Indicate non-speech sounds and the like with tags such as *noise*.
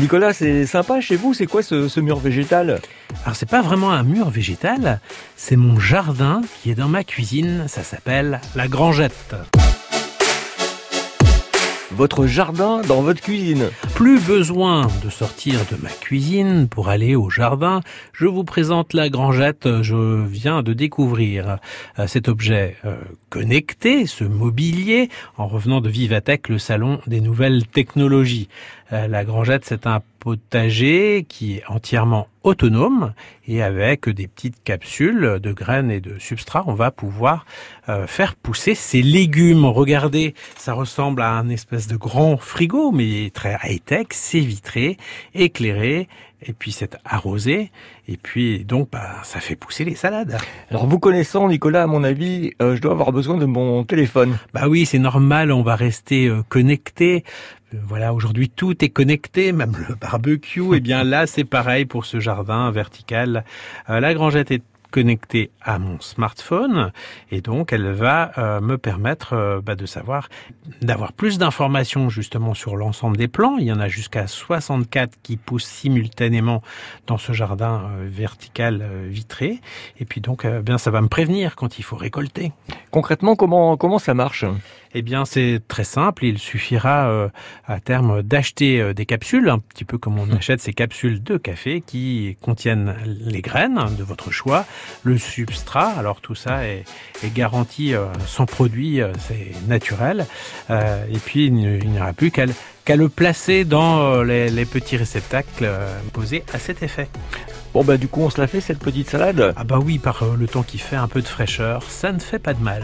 Nicolas, c'est sympa chez vous, c'est quoi ce, ce mur végétal? Alors c'est pas vraiment un mur végétal, c'est mon jardin qui est dans ma cuisine, ça s'appelle la grangette. Votre jardin dans votre cuisine? Plus besoin de sortir de ma cuisine pour aller au jardin. Je vous présente la grangette. Je viens de découvrir euh, cet objet euh, connecté, ce mobilier, en revenant de Vivatech, le salon des nouvelles technologies. Euh, la grangette, c'est un potager qui est entièrement autonome et avec des petites capsules de graines et de substrats, on va pouvoir faire pousser ces légumes. Regardez, ça ressemble à un espèce de grand frigo, mais très c'est vitré, éclairé, et puis c'est arrosé, et puis donc bah, ça fait pousser les salades. Alors vous connaissant Nicolas, à mon avis, euh, je dois avoir besoin de mon téléphone. Bah oui, c'est normal, on va rester euh, connecté. Euh, Voilà, aujourd'hui tout est connecté, même le barbecue. Et bien là, c'est pareil pour ce jardin vertical. La grangette est connectée à mon smartphone et donc elle va euh, me permettre euh, bah, de savoir d'avoir plus d'informations justement sur l'ensemble des plants. Il y en a jusqu'à 64 qui poussent simultanément dans ce jardin euh, vertical vitré et puis donc bien ça va me prévenir quand il faut récolter. Concrètement, comment comment ça marche? Eh bien, c'est très simple. Il suffira à terme d'acheter des capsules, un petit peu comme on *laughs* achète ces capsules de café qui contiennent les graines de votre choix, le substrat. Alors tout ça est, est garanti euh, sans produit, euh, c'est naturel. Euh, et puis il n'y aura plus qu'à le- qu'à le placer dans les, les petits réceptacles posés à cet effet. Bon bah du coup, on se la fait cette petite salade? Ah bah oui, par le temps qui fait un peu de fraîcheur, ça ne fait pas de mal.